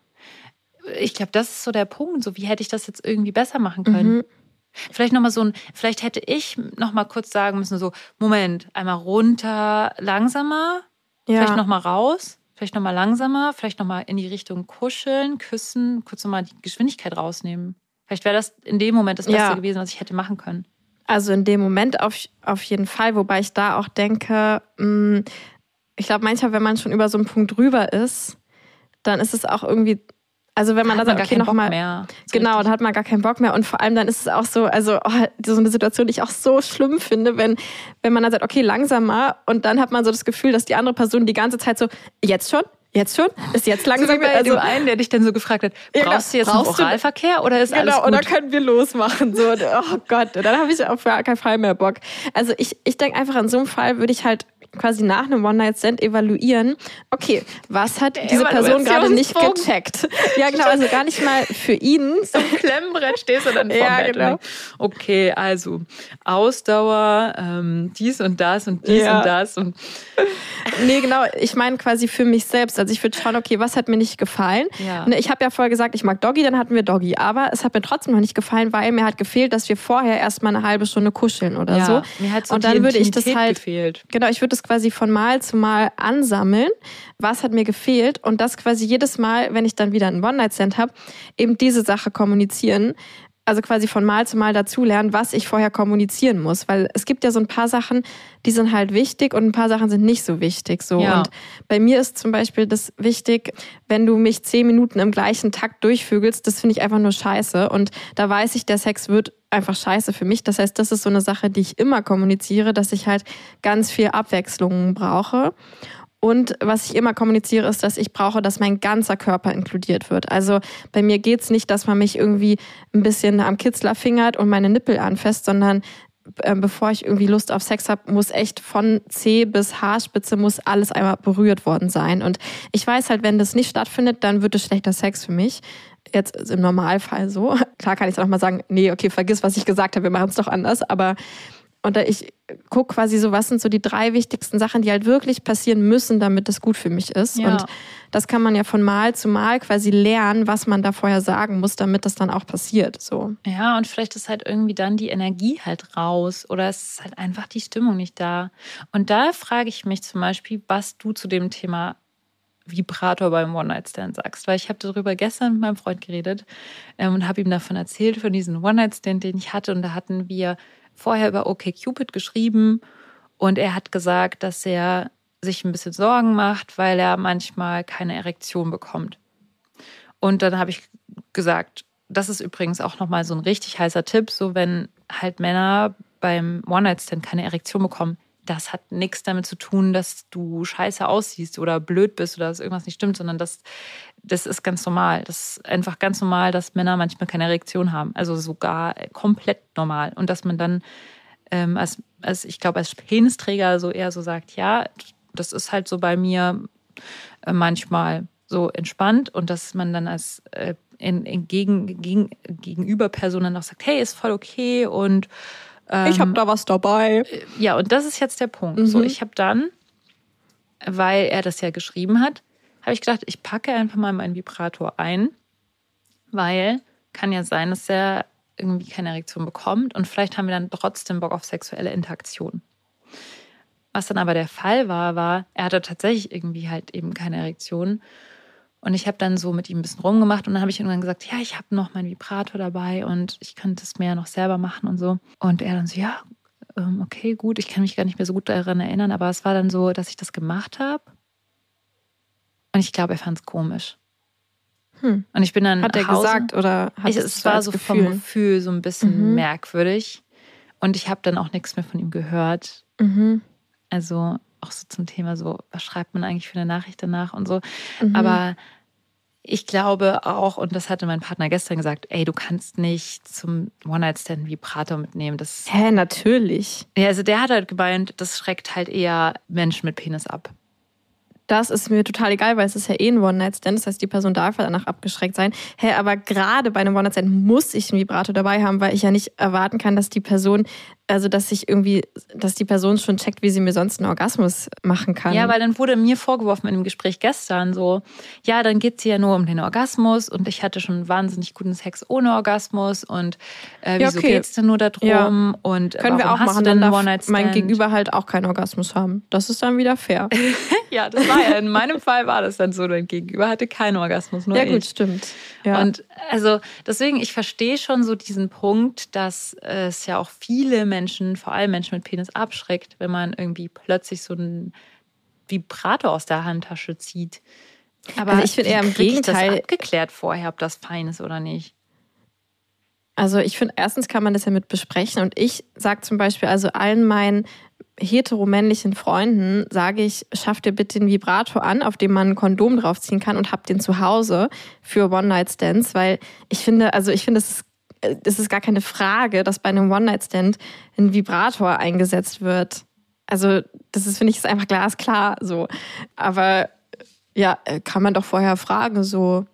ich glaube, das ist so der Punkt. So, wie hätte ich das jetzt irgendwie besser machen können? Mhm. Vielleicht nochmal so ein, vielleicht hätte ich nochmal kurz sagen müssen, so, Moment, einmal runter, langsamer, ja. vielleicht nochmal raus, vielleicht nochmal langsamer, vielleicht nochmal in die Richtung kuscheln, küssen, kurz nochmal die Geschwindigkeit rausnehmen. Vielleicht wäre das in dem Moment das Beste ja. gewesen, was ich hätte machen können. Also in dem Moment auf, auf jeden Fall, wobei ich da auch denke, mm, ich glaube manchmal, wenn man schon über so einen Punkt drüber ist, dann ist es auch irgendwie Also wenn man da man sagt, okay, nochmal. So Genau, richtig. dann hat man gar keinen Bock mehr. Und vor allem dann ist es auch so, also oh, so eine Situation, die ich auch so schlimm finde, wenn, wenn man dann sagt, okay, langsamer und dann hat man so das Gefühl, dass die andere Person die ganze Zeit so, jetzt schon? Jetzt schon? Ist jetzt So langsam? bei also, dem einen, der dich dann so gefragt hat, Ja, genau. brauchst du jetzt Brauchst du- Oralverkehr oder ist alles Genau, gut? oder können wir losmachen? So, oh Gott, dann habe ich auf gar keinen Fall mehr Bock. Also ich, ich denke einfach, in so einem Fall würde ich halt quasi nach einem One-Night-Stand evaluieren, okay, was hat diese Person gerade nicht gecheckt? Ja, genau, also gar nicht mal für ihn. *laughs* Klemmbrett stehst du dann *laughs* vor Ja, Bett genau. okay, also Ausdauer, ähm, dies und das und dies Ja. und das und Nee, genau, ich meine quasi für mich selbst. Also ich würde schauen, okay, was hat mir nicht gefallen? Ja. Ne, Ich habe ja vorher gesagt, ich mag Doggy, dann hatten wir Doggy. Aber es hat mir trotzdem noch nicht gefallen, weil mir hat gefehlt, dass wir vorher erstmal eine halbe Stunde kuscheln oder ja, so. mir hat so und dann würde ich das halt gefehlt. Genau, ich würde das quasi von Mal zu Mal ansammeln. Was hat mir gefehlt? Und das quasi jedes Mal, wenn ich dann wieder einen One-Night-Stand habe, eben diese Sache kommunizieren. Also quasi von Mal zu Mal dazulernen, was ich vorher kommunizieren muss. Weil es gibt ja so ein paar Sachen, die sind halt wichtig und ein paar Sachen sind nicht so wichtig. So. Ja. Und bei mir ist zum Beispiel das wichtig, wenn du mich zehn Minuten im gleichen Takt durchvögelst, das finde ich einfach nur scheiße. Und da weiß ich, der Sex wird einfach scheiße für mich. Das heißt, das ist so eine Sache, die ich immer kommuniziere, dass ich halt ganz viel Abwechslung brauche. Und was ich immer kommuniziere, ist, dass ich brauche, dass mein ganzer Körper inkludiert wird. Also bei mir geht's nicht, dass man mich irgendwie ein bisschen am Kitzler fingert und meine Nippel anfasst, sondern äh, bevor ich irgendwie Lust auf Sex habe, muss echt von C bis Haarspitze muss alles einmal berührt worden sein. Und ich weiß halt, wenn das nicht stattfindet, dann wird es schlechter Sex für mich. Jetzt ist im Normalfall so. *laughs* Klar kann ich auch mal sagen, nee, okay, vergiss, was ich gesagt habe, wir machen es doch anders. Aber und da ich gucke quasi so, was sind so die drei wichtigsten Sachen, die halt wirklich passieren müssen, damit das gut für mich ist. Ja. Und das kann man ja von Mal zu Mal quasi lernen, was man da vorher sagen muss, damit das dann auch passiert. So. Ja, und vielleicht ist halt irgendwie dann die Energie halt raus oder es ist halt einfach die Stimmung nicht da. Und da frage ich mich zum Beispiel, was du zu dem Thema Vibrator beim One-Night-Stand sagst. Weil ich habe darüber gestern mit meinem Freund geredet ähm, und habe ihm davon erzählt, von diesem One-Night-Stand, den ich hatte. Und da hatten wir vorher über OkCupid geschrieben und er hat gesagt, dass er sich ein bisschen Sorgen macht, weil er manchmal keine Erektion bekommt. Und dann habe ich gesagt, das ist übrigens auch nochmal so ein richtig heißer Tipp, so wenn halt Männer beim One-Night-Stand keine Erektion bekommen, das hat nichts damit zu tun, dass du scheiße aussiehst oder blöd bist oder dass irgendwas nicht stimmt, sondern das, das ist ganz normal. Das ist einfach ganz normal, dass Männer manchmal keine Erektion haben. Also sogar komplett normal. Und dass man dann ähm, als, als, ich glaube, als Penisträger so eher so sagt, ja, das ist halt so bei mir äh, manchmal so entspannt und dass man dann als äh, in, in gegen, gegen, gegenüber Person dann auch sagt, hey, ist voll okay und ähm, Ich habe da was dabei. ja, und das ist jetzt der Punkt. So, Mhm. ich habe dann, weil er das ja geschrieben hat, habe ich gedacht, ich packe einfach mal meinen Vibrator ein, weil kann ja sein, dass er irgendwie keine Erektion bekommt und vielleicht haben wir dann trotzdem Bock auf sexuelle Interaktion. Was dann aber der Fall war, war, er hatte tatsächlich irgendwie halt eben keine Erektion. Und ich habe dann so mit ihm ein bisschen rumgemacht und dann habe ich irgendwann gesagt, ja, ich habe noch meinen Vibrator dabei und ich könnte es mir ja noch selber machen und so. Und er dann so, ja, ähm, okay, gut, ich kann mich gar nicht mehr so gut daran erinnern, aber es war dann so, dass ich das gemacht habe. Und ich glaube, er fand es komisch. Hm. Und ich bin dann Hat er gesagt oder hat ich, es es war so Gefühl? vom Gefühl so ein bisschen Mhm. merkwürdig. Und ich habe dann auch nichts mehr von ihm gehört. Mhm. Also auch so zum Thema so, was schreibt man eigentlich für eine Nachricht danach und so. Mhm. Aber ich glaube auch, und das hatte mein Partner gestern gesagt, ey, du kannst nicht zum One-Night-Stand Vibrator mitnehmen. Das, Hä, natürlich. ja, also der hat halt gemeint, das schreckt halt eher Menschen mit Penis ab. Das ist mir total egal, weil es ist ja eh ein One-Night-Stand. Das heißt, die Person darf ja danach abgeschreckt sein. Hä, aber gerade bei einem One-Night-Stand muss ich einen Vibrator dabei haben, weil ich ja nicht erwarten kann, dass die Person, also dass ich irgendwie, dass die Person schon checkt, wie sie mir sonst einen Orgasmus machen kann. Ja, weil dann wurde mir vorgeworfen in dem Gespräch gestern so, ja, dann geht es ja nur um den Orgasmus und ich hatte schon wahnsinnig guten Sex ohne Orgasmus und äh, Ja, wieso okay. geht's denn nur darum Ja. und Können wir auch machen, dann darf mein Gegenüber halt auch keinen Orgasmus haben. Das ist dann wieder fair. *laughs* Ja, das war ja, in meinem Fall war das dann so, dein Gegenüber hatte keinen Orgasmus, nur ja, ich. gut, stimmt. Ja. Und also deswegen, ich verstehe schon so diesen Punkt, dass es ja auch viele Menschen, vor allem Menschen mit Penis, abschreckt, wenn man irgendwie plötzlich so einen Vibrator aus der Handtasche zieht. Aber Also ich finde eher im ich Gegenteil- das abgeklärt vorher, ob das fein ist oder nicht. Also ich finde, erstens kann man das ja mit besprechen und ich sage zum Beispiel, also allen meinen heteromännlichen Freunden sage ich, schaff dir bitte den Vibrator an, auf dem man ein Kondom draufziehen kann und hab den zu Hause für One-Night-Stands, weil ich finde, also ich finde, es ist, ist gar keine Frage, dass bei einem One-Night-Stand ein Vibrator eingesetzt wird. Also das ist, finde ich, ist einfach glasklar so. Aber ja, kann man doch vorher fragen, so.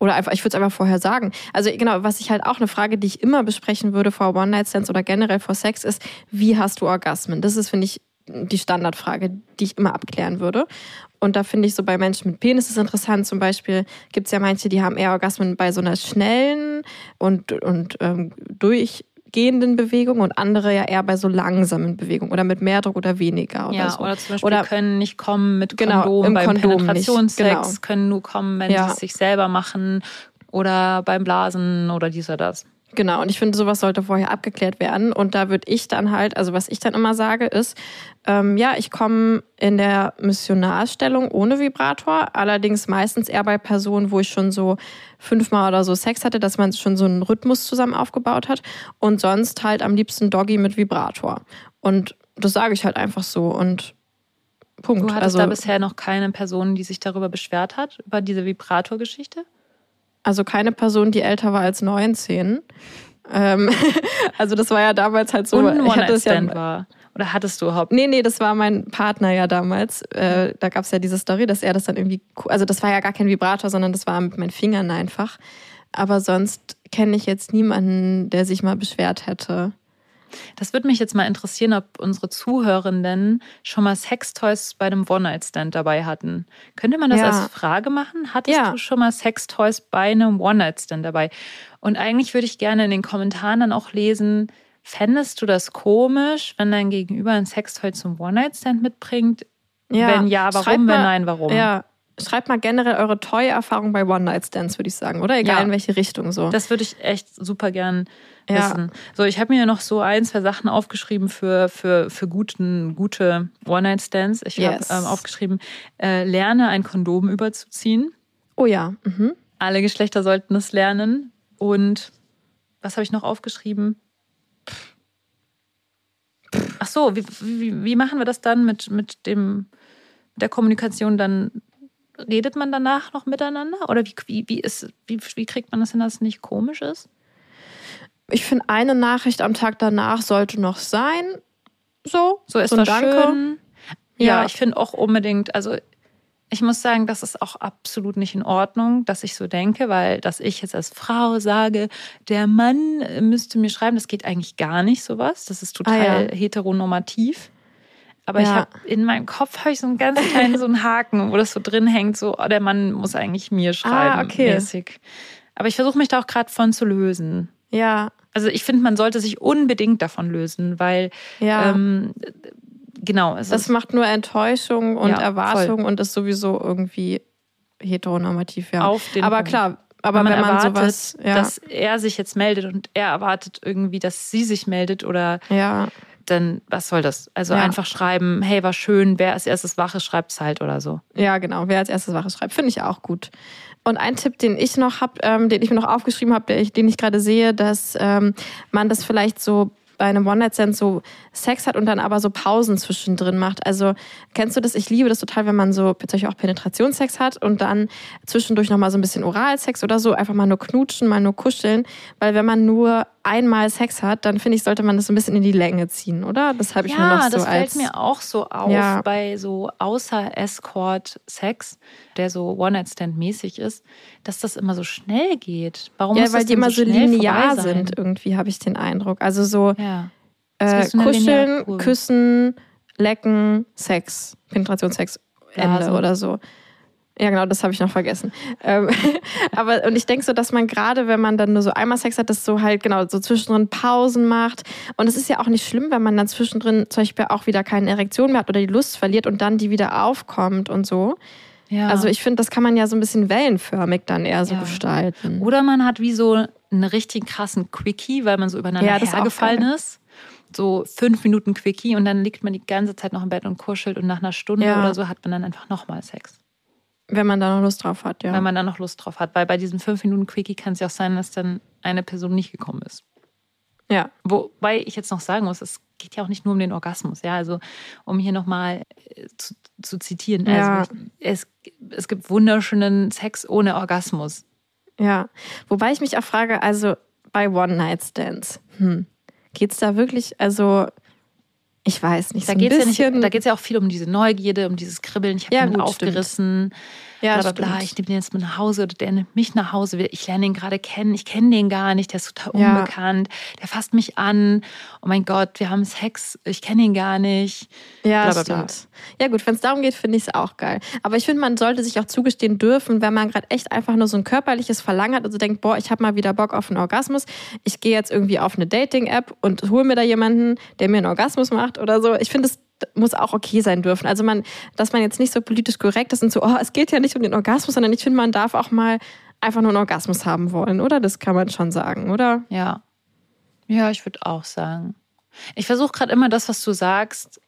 Oder einfach, ich würde es einfach vorher sagen. Also genau, was ich halt auch eine Frage, die ich immer besprechen würde vor One-Night-Stands oder generell vor Sex ist, wie hast du Orgasmen? Das ist, finde ich, die Standardfrage, die ich immer abklären würde. Und da finde ich so bei Menschen mit Penis ist interessant. Zum Beispiel gibt es ja manche, die haben eher Orgasmen bei so einer schnellen und, und ähm, durchgehenden Bewegung und andere ja eher bei so langsamen Bewegungen oder mit mehr Druck oder weniger oder ja, so. oder zum Beispiel Oder- können nicht kommen mit Genau, Kondom im beim Kondom nicht, Penetrationssex, genau. können nur kommen, wenn Ja. sie es sich selber machen oder beim Blasen oder dies oder das. Genau, und ich finde, sowas sollte vorher abgeklärt werden. Und da würde ich dann halt, also was ich dann immer sage, ist, ähm, ja, ich komme in der Missionarstellung ohne Vibrator, allerdings meistens eher bei Personen, wo ich schon so fünfmal oder so Sex hatte, dass man schon so einen Rhythmus zusammen aufgebaut hat. Und sonst halt am liebsten Doggy mit Vibrator. Und das sage ich halt einfach so. Und Punkt. Du hattest also, da bisher noch keine Person, die sich darüber beschwert hat, über diese Vibrator-Geschichte? Also keine Person, die älter war als 19. Ähm, *laughs* also das war ja damals halt so. Und ich hatte es ja, war. Oder hattest du überhaupt Nee, nee, das war mein Partner ja damals. Äh, da gab es ja diese Story, dass er das dann irgendwie. Also, das war ja gar kein Vibrator, sondern das war mit meinen Fingern einfach. Aber sonst kenne ich jetzt niemanden, der sich mal beschwert hätte. Das würde mich jetzt mal interessieren, ob unsere Zuhörenden schon mal Sextoys bei einem One-Night-Stand dabei hatten. Könnte man das Ja. als Frage machen? Hattest Ja. du schon mal Sextoys bei einem One-Night-Stand dabei? Und eigentlich würde ich gerne in den Kommentaren dann auch lesen, fändest du das komisch, wenn dein Gegenüber ein Sextoy zum One-Night-Stand mitbringt? Wenn ja, warum? schreibt Wenn mal- nein, warum? Ja, schreibt mal generell eure Toy-Erfahrung bei One-Night-Stands, würde ich sagen, oder? Egal Ja. in welche Richtung so. Das würde ich echt super gern Ja. wissen. So, ich habe mir noch so ein, zwei Sachen aufgeschrieben für, für, für guten, gute One-Night-Stands. Ich Yes. habe ähm, aufgeschrieben, äh, lerne ein Kondom überzuziehen. oh ja. Mhm. Alle Geschlechter sollten es lernen. Und was habe ich noch aufgeschrieben? Ach so, wie, wie, wie machen wir das dann mit, mit dem mit der Kommunikation? Dann redet man danach noch miteinander? Oder wie, wie, wie, ist, wie, wie kriegt man das hin, dass es nicht komisch ist? Ich finde, eine Nachricht am Tag danach sollte noch sein. So, So ist ein das Danke. schön. Ja, Ja. ich finde auch unbedingt, also ich muss sagen, das ist auch absolut nicht in Ordnung, dass ich so denke, weil dass ich jetzt als Frau sage, der Mann müsste mir schreiben, das geht eigentlich gar nicht sowas. Das ist total Ah, ja. heteronormativ. Aber ich Ja. habe in meinem Kopf habe ich so einen ganz *laughs* kleinen so einen Haken, wo das so drin hängt, so oh, der Mann muss eigentlich mir schreiben, Ah, okay. mäßig. Aber ich versuche mich da auch gerade von zu lösen. Ja, Also ich finde, man sollte sich unbedingt davon lösen, weil ja. ähm, genau, es Das macht nur Enttäuschung und Ja, Erwartung und ist sowieso irgendwie heteronormativ, ja. Auf den aber Punkt. klar, aber wenn man, wenn man erwartet, sowas, ja, dass er sich jetzt meldet und er erwartet irgendwie, dass sie sich meldet oder ja, dann, was soll das? Also Ja. einfach schreiben, hey, war schön, wer als erstes wach ist, schreibt es halt oder so. ja, genau. Wer als erstes Wache schreibt, finde ich auch gut. Und ein Tipp, den ich noch habe, ähm, den ich mir noch aufgeschrieben habe, den ich, ich gerade sehe, dass ähm, man das vielleicht so bei einem One-Night-Stand so Sex hat und dann aber so Pausen zwischendrin macht. Also kennst du das? Ich liebe das total, wenn man so tatsächlich auch Penetrationssex hat und dann zwischendurch nochmal so ein bisschen Oralsex oder so, einfach mal nur knutschen, mal nur kuscheln. Weil wenn man nur einmal Sex hat, dann finde ich, sollte man das so ein bisschen in die Länge ziehen, oder? Das habe ich mir noch Ja, so das als... fällt mir auch so auf Ja. bei so außer Escort-Sex, der so One-Night-Stand-mäßig ist, dass das immer so schnell geht. Warum ja, muss weil das die immer so linear sind, irgendwie habe ich den Eindruck. Also so Ja. äh, kuscheln, küssen, lecken, Sex, Penetrationssex, Ende Blasen. oder so. Ja, genau, das habe ich noch vergessen. *laughs* Ähm, aber und ich denke so, dass man gerade, wenn man dann nur so einmal Sex hat, das so halt genau so zwischendrin Pausen macht. Und es ist ja auch nicht schlimm, wenn man dann zwischendrin zum Beispiel auch wieder keine Erektion mehr hat oder die Lust verliert und dann die wieder aufkommt und so. Ja. Also ich finde, das kann man ja so ein bisschen wellenförmig dann eher so Ja. gestalten. Oder man hat wie so einen richtig krassen Quickie, weil man so übereinander Ja, das ist auch hergefallen ist. So fünf Minuten Quickie und dann liegt man die ganze Zeit noch im Bett und kuschelt und nach einer Stunde Ja. oder so hat man dann einfach nochmal Sex. Wenn man da noch Lust drauf hat, ja. Wenn man da noch Lust drauf hat. Weil bei diesem 5-Minuten-Quickie kann es ja auch sein, dass dann eine Person nicht gekommen ist. Ja. Wobei ich jetzt noch sagen muss, es geht ja auch nicht nur um den Orgasmus. Ja, also um hier nochmal äh, zu, zu zitieren. Ja. Also es, es gibt wunderschönen Sex ohne Orgasmus. Ja. Wobei ich mich auch frage, also bei One-Night-Stands, hm, geht es da wirklich, also ich weiß nicht, Da so geht es ja, nicht- da geht's ja auch viel um diese Neugierde, um dieses Kribbeln. Ich habe Ja, gut, aufgerissen. Ja, bla, bla, bla. Ich nehme den jetzt mit nach Hause oder der nimmt mich nach Hause. Ich lerne ihn gerade kennen. Ich kenne den gar nicht. Der ist total Ja. unbekannt. Der fasst mich an. Oh mein Gott, wir haben Sex. Ich kenne ihn gar nicht. Ja, Bla, stimmt. Ja, gut, wenn es darum geht, finde ich es auch geil. Aber ich finde, man sollte sich auch zugestehen dürfen, wenn man gerade echt einfach nur so ein körperliches Verlangen hat, also denkt, boah, ich habe mal wieder Bock auf einen Orgasmus. Ich gehe jetzt irgendwie auf eine Dating-App und hole mir da jemanden, der mir einen Orgasmus macht oder so. Ich finde, es muss auch okay sein dürfen. Also man, dass man jetzt nicht so politisch korrekt ist und so, oh, es geht ja nicht um den Orgasmus, sondern ich finde, man darf auch mal einfach nur einen Orgasmus haben wollen, oder? Das kann man schon sagen, oder? Ja. Ja, ich würde auch sagen. Ich versuche gerade immer das, was du sagst,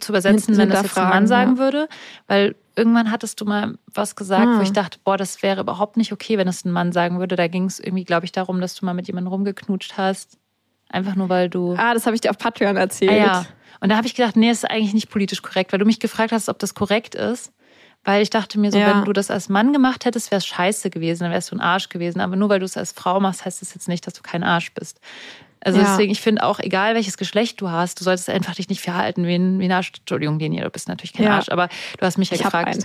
zu übersetzen, wenn das jetzt ein Mann sagen ja. würde. Weil irgendwann hattest du mal was gesagt, Ah. wo ich dachte, boah, das wäre überhaupt nicht okay, wenn es ein Mann sagen würde. Da ging es irgendwie, glaube ich, darum, dass du mal mit jemandem rumgeknutscht hast. Einfach nur, weil du. Ah, das habe ich dir auf Patreon erzählt. Ah, ja. Und da habe ich gedacht, nee, das ist eigentlich nicht politisch korrekt, weil du mich gefragt hast, ob das korrekt ist. Weil ich dachte mir so, Ja. wenn du das als Mann gemacht hättest, wäre es scheiße gewesen, dann wärst du ein Arsch gewesen. Aber nur weil du es als Frau machst, heißt das jetzt nicht, dass du kein Arsch bist. Also Ja. deswegen, ich finde auch, egal welches Geschlecht du hast, du solltest einfach dich nicht verhalten wie ein, wie ein Arsch. Entschuldigung, Leni, du bist natürlich kein Ja. Arsch, aber du hast mich ja Ich gefragt.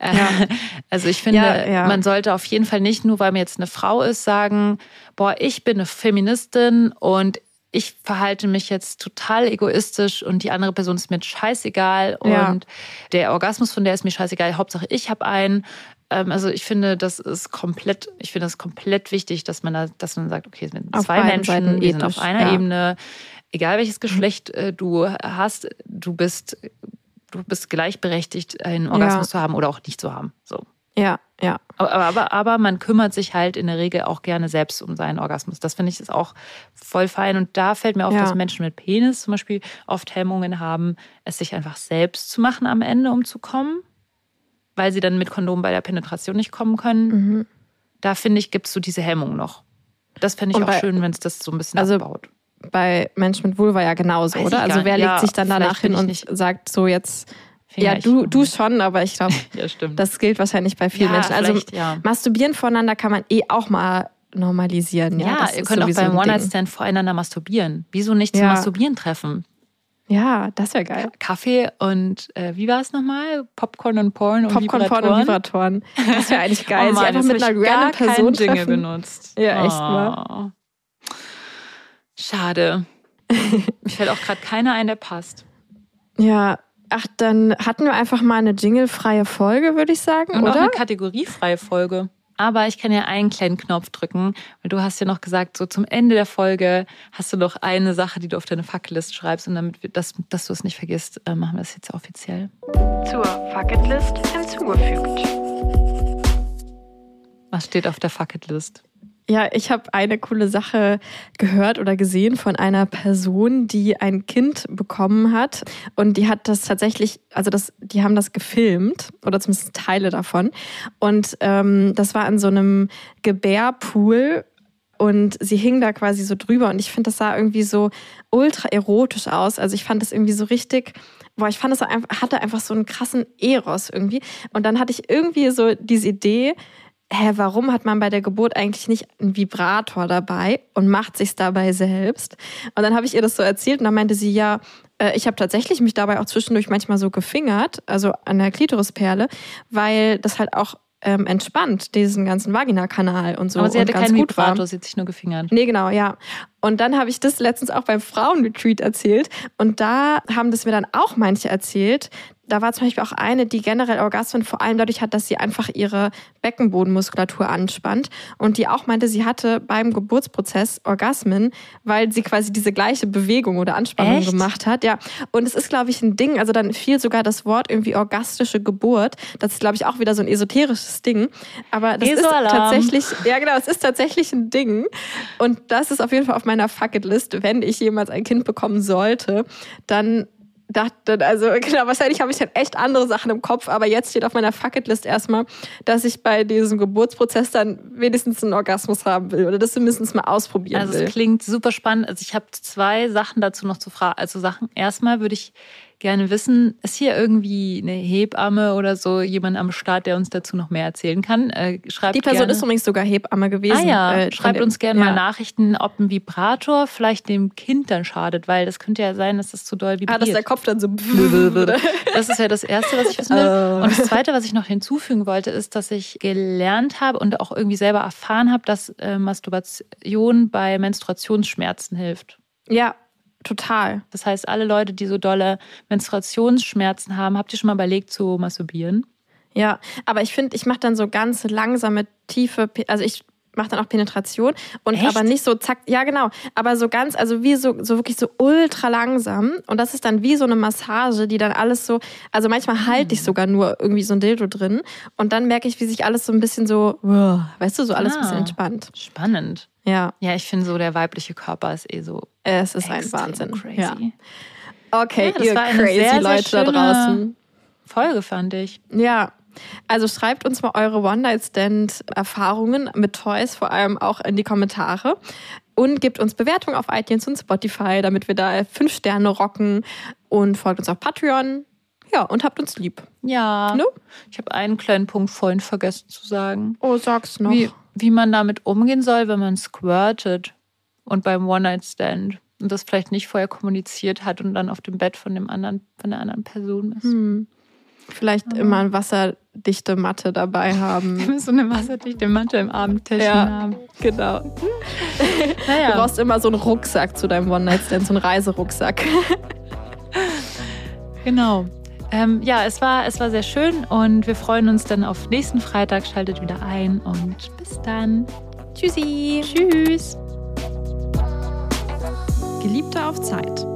äh, *laughs* *laughs* Also ich finde, Ja, ja. man sollte auf jeden Fall nicht, nur weil man jetzt eine Frau ist, sagen, boah, ich bin eine Feministin und ich verhalte mich jetzt total egoistisch und die andere Person ist mir scheißegal Ja. und der Orgasmus von der ist mir scheißegal. Hauptsache ich habe einen. Ähm, Also ich finde, das ist komplett, ich finde das komplett wichtig, dass man da, dass man sagt, okay, es sind Auf zwei Menschen, wir sind auf einer ja. Ebene, egal welches Geschlecht äh, du hast, du bist, du bist gleichberechtigt, einen Orgasmus zu haben oder auch nicht zu haben. So. Ja, ja. Aber, aber, aber man kümmert sich halt in der Regel auch gerne selbst um seinen Orgasmus. Das finde ich ist auch voll fein. Und da fällt mir auf, Ja. dass Menschen mit Penis zum Beispiel oft Hemmungen haben, es sich einfach selbst zu machen am Ende, um zu kommen, weil sie dann mit Kondom bei der Penetration nicht kommen können. Mhm. Da finde ich, gibt es so diese Hemmung noch. Das fände ich Und auch bei- schön, wenn es das so ein bisschen Also abbaut. Bei Menschen mit Vulva ja genauso, Weiß oder? Also wer nicht. legt Ja, sich dann danach hin und nicht- sagt so jetzt, Finger ja, du, du schon, aber ich glaube, *laughs* Ja, das gilt wahrscheinlich bei vielen Ja, Menschen. Also ja. masturbieren voneinander kann man eh auch mal normalisieren. Ja, ihr könnt auch beim. One-Night-Stand voreinander masturbieren. Wieso nicht zum. Masturbieren treffen? Ja, das wäre geil. Kaffee und äh, wie war es nochmal? Popcorn und Porn und Popcorn, Porn Vibratoren. und Vibratoren. Das wäre eigentlich *laughs* geil. Oh Mann, einfach mit einer random Person Jingle benutzt. Ja, echt, oh. Schade. *laughs* Mir fällt auch gerade keiner ein, der passt. Ja, ach, dann hatten wir einfach mal eine jinglefreie Folge, würde ich sagen, Und auch oder? eine kategoriefreie Folge. Aber ich kann ja einen kleinen Knopf drücken, weil du hast ja noch gesagt, so zum Ende der Folge hast du noch eine Sache, die du auf deine Fucklist schreibst. Und damit wir das, dass du es nicht vergisst, äh, machen wir das jetzt offiziell. Zur Fucketlist hinzugefügt. Was steht auf der Fucketlist? Ja, ich habe eine coole Sache gehört oder gesehen von einer Person, die ein Kind bekommen hat. Und die hat das tatsächlich, also das, die haben das gefilmt oder zumindest Teile davon. Und ähm, das war in so einem Gebärpool und sie hing da quasi so drüber. Und ich finde, das sah irgendwie so ultra erotisch aus. Also ich fand das irgendwie so richtig, boah, ich fand einfach, hatte einfach so einen krassen Eros irgendwie. Und dann hatte ich irgendwie so diese Idee, hä, warum hat man bei der Geburt eigentlich nicht einen Vibrator dabei und macht sich's dabei selbst? Und dann habe ich ihr das so erzählt und dann meinte sie, ja, äh, ich habe tatsächlich mich dabei auch zwischendurch manchmal so gefingert, also an der Klitorisperle, weil das halt auch ähm, entspannt, diesen ganzen Vaginakanal und so. Aber sie hatte ganz keinen gut war. Vibrator, sie hat sich nur gefingert. Nee, genau, ja. Und dann habe ich das letztens auch beim Frauenretreat erzählt. Und da haben das mir dann auch manche erzählt. Da war zum Beispiel auch eine, die generell Orgasmen vor allem dadurch hat, dass sie einfach ihre Beckenbodenmuskulatur anspannt. Und die auch meinte, sie hatte beim Geburtsprozess Orgasmen, weil sie quasi diese gleiche Bewegung oder Anspannung Echt? gemacht hat. Ja. Und es ist, glaube ich, ein Ding. Also dann fiel sogar das Wort irgendwie orgastische Geburt. Das ist, glaube ich, auch wieder so ein esoterisches Ding. Aber das ist tatsächlich, ja genau, es ist tatsächlich ein Ding. Und das ist auf jeden Fall auf meiner Fucketlist. Wenn ich jemals ein Kind bekommen sollte, dann dachte, also *laughs* genau, wahrscheinlich habe ich dann echt andere Sachen im Kopf, aber jetzt steht auf meiner Fucketlist erstmal, dass ich bei diesem Geburtsprozess dann wenigstens einen Orgasmus haben will oder das zumindest mal ausprobieren Also will. es klingt super spannend. Also ich habe zwei Sachen dazu noch zu fragen. Also Sachen, erstmal würde ich gerne wissen, ist hier irgendwie eine Hebamme oder so jemand am Start, der uns dazu noch mehr erzählen kann? Äh, schreibt Die Person gerne. ist übrigens sogar Hebamme gewesen. Ah ja, äh, schreibt uns gerne ja. mal Nachrichten, ob ein Vibrator vielleicht dem Kind dann schadet, weil das könnte ja sein, dass das zu doll vibriert. Ah, dass der Kopf dann so. *laughs* *laughs* Das ist ja das Erste, was ich wissen will. Oh. Und das Zweite, was ich noch hinzufügen wollte, ist, dass ich gelernt habe und auch irgendwie selber erfahren habe, dass äh, Masturbation bei Menstruationsschmerzen hilft. ja, total. Das heißt, alle Leute, die so dolle Menstruationsschmerzen haben, habt ihr schon mal überlegt zu masturbieren? Ja, aber ich finde, ich mache dann so ganz langsame, tiefe, also ich mache dann auch Penetration und Echt? aber nicht so zack, ja genau, aber so ganz, also wie so, so wirklich so ultra langsam und das ist dann wie so eine Massage, die dann alles so, also manchmal halte ich sogar nur irgendwie so ein Dildo drin und dann merke ich, wie sich alles so ein bisschen so, weißt du, so alles ein bisschen Ah. entspannt. Spannend. Ja, Ja, ich finde so, der weibliche Körper ist eh so es ist ein Wahnsinn. crazy. Ja. Okay, Ja, ihr crazy sehr, sehr Leute da schöne- draußen. Folge, fand ich. Ja. Also schreibt uns mal eure One-Night-Stand-Erfahrungen mit Toys, vor allem auch in die Kommentare. Und gebt uns Bewertungen auf iTunes und Spotify, damit wir da fünf Sterne rocken. Und folgt uns auf Patreon. Ja, und habt uns lieb. Ja. Ne? Ich habe einen kleinen Punkt vorhin vergessen zu sagen. Oh, sag's noch. Wie, wie man damit umgehen soll, wenn man squirtet und beim One-Night-Stand und das vielleicht nicht vorher kommuniziert hat und dann auf dem Bett von dem anderen, von der anderen Person ist. Hm. Vielleicht immer eine wasserdichte Matte dabei haben. *laughs* So eine wasserdichte Matte im Abendtäschchen Ja. haben. genau. *laughs* Du Naja, brauchst immer so einen Rucksack zu deinem One-Night-Stand, so einen Reiserucksack. *laughs* genau. Ähm, ja, es war, es war sehr schön und wir freuen uns dann auf nächsten Freitag. Schaltet wieder ein und bis dann. Tschüssi. Tschüss. Geliebte auf Zeit.